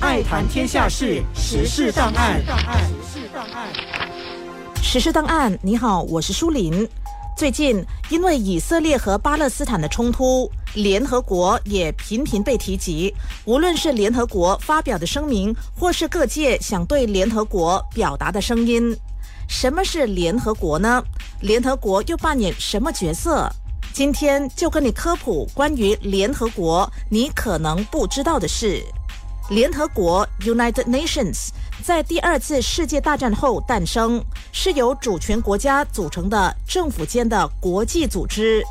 爱谈天下事，时事档案。时事档案，你好，我是舒林。最近因为以色列和巴勒斯坦的冲突，联合国也频频被提及。无论是联合国发表的声明，或是各界想对联合国表达的声音，什么是联合国呢？联合国又扮演什么角色？今天就跟你科普关于联合国你可能不知道的事。联合国 （United Nations） 在第二次世界大战后诞生，是由主权国家组成的政府间的国际组织。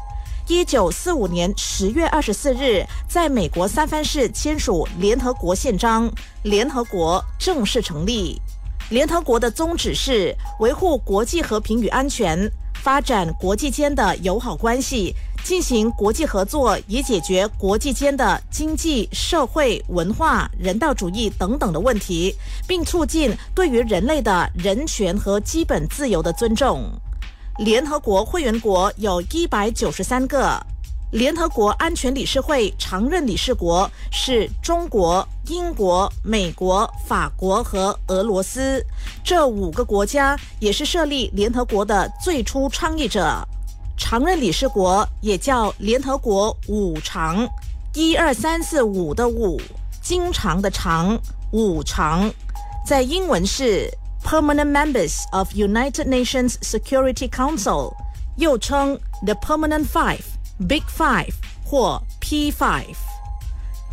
一九四五年十月二十四日，在美国三藩市签署联合国宪章，联合国正式成立。联合国的宗旨是维护国际和平与安全。发展国际间的友好关系，进行国际合作，以解决国际间的经济社会、文化、人道主义等等的问题，并促进对于人类的人权和基本自由的尊重。联合国会员国有一百九十三个。联合国安全理事会常任理事国是中国、英国、美国、法国和俄罗斯，这五个国家也是设立联合国的最初倡议者。常任理事国也叫联合国五常，一二三四五的五，经常的常，五常，在英文是 Permanent Members of United Nations Security Council，又称 The Permanent Five。Big Five 或 P Five，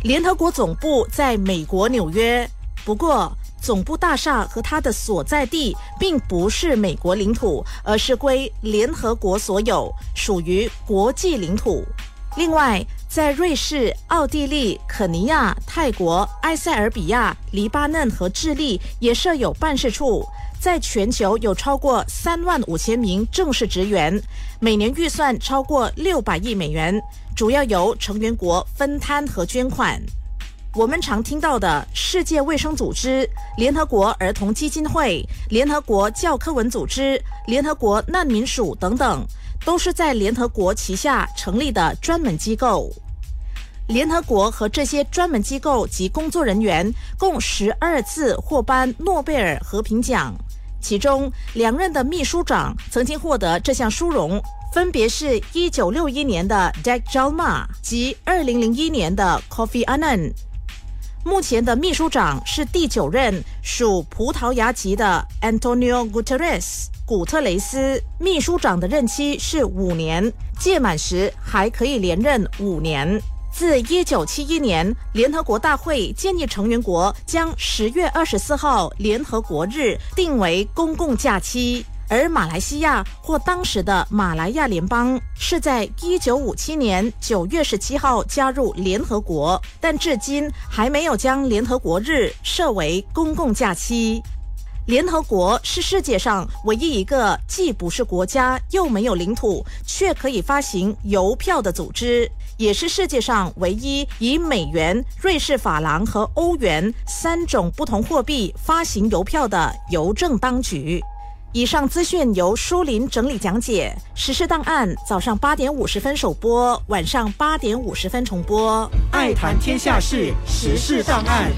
联合国总部在美国纽约，不过总部大厦和它的所在地并不是美国领土，而是归联合国所有，属于国际领土。另外，在瑞士、奥地利、肯尼亚、泰国、埃塞俄比亚、黎巴嫩和智利也设有办事处。在全球有超过三万五千名正式职员，每年预算超过六百亿美元，主要由成员国分摊和捐款。我们常听到的世界卫生组织、联合国儿童基金会、联合国教科文组织、联合国难民署等等，都是在联合国旗下成立的专门机构。联合国和这些专门机构及工作人员共十二次获颁诺贝尔和平奖。其中两任的秘书长曾经获得这项殊荣，分别是一九六一年的 Dag Jalma 及二零零一年的 Kofi Annan。目前的秘书长是第九任，属葡萄牙籍的 Antonio Guterres 古特雷斯。秘书长的任期是五年，届满时还可以连任五年。自一九七一年，联合国大会建议成员国将十月二十四号联合国日定为公共假期，而马来西亚或当时的马来亚联邦是在一九五七年九月十七号加入联合国，但至今还没有将联合国日设为公共假期。联合国是世界上唯一一个既不是国家又没有领土，却可以发行邮票的组织。也是世界上唯一以美元、瑞士法郎和欧元三种不同货币发行邮票的邮政当局。以上资讯由舒林整理讲解。时事档案早上八点五十分首播，晚上八点五十分重播。爱谈天下事，时事档案。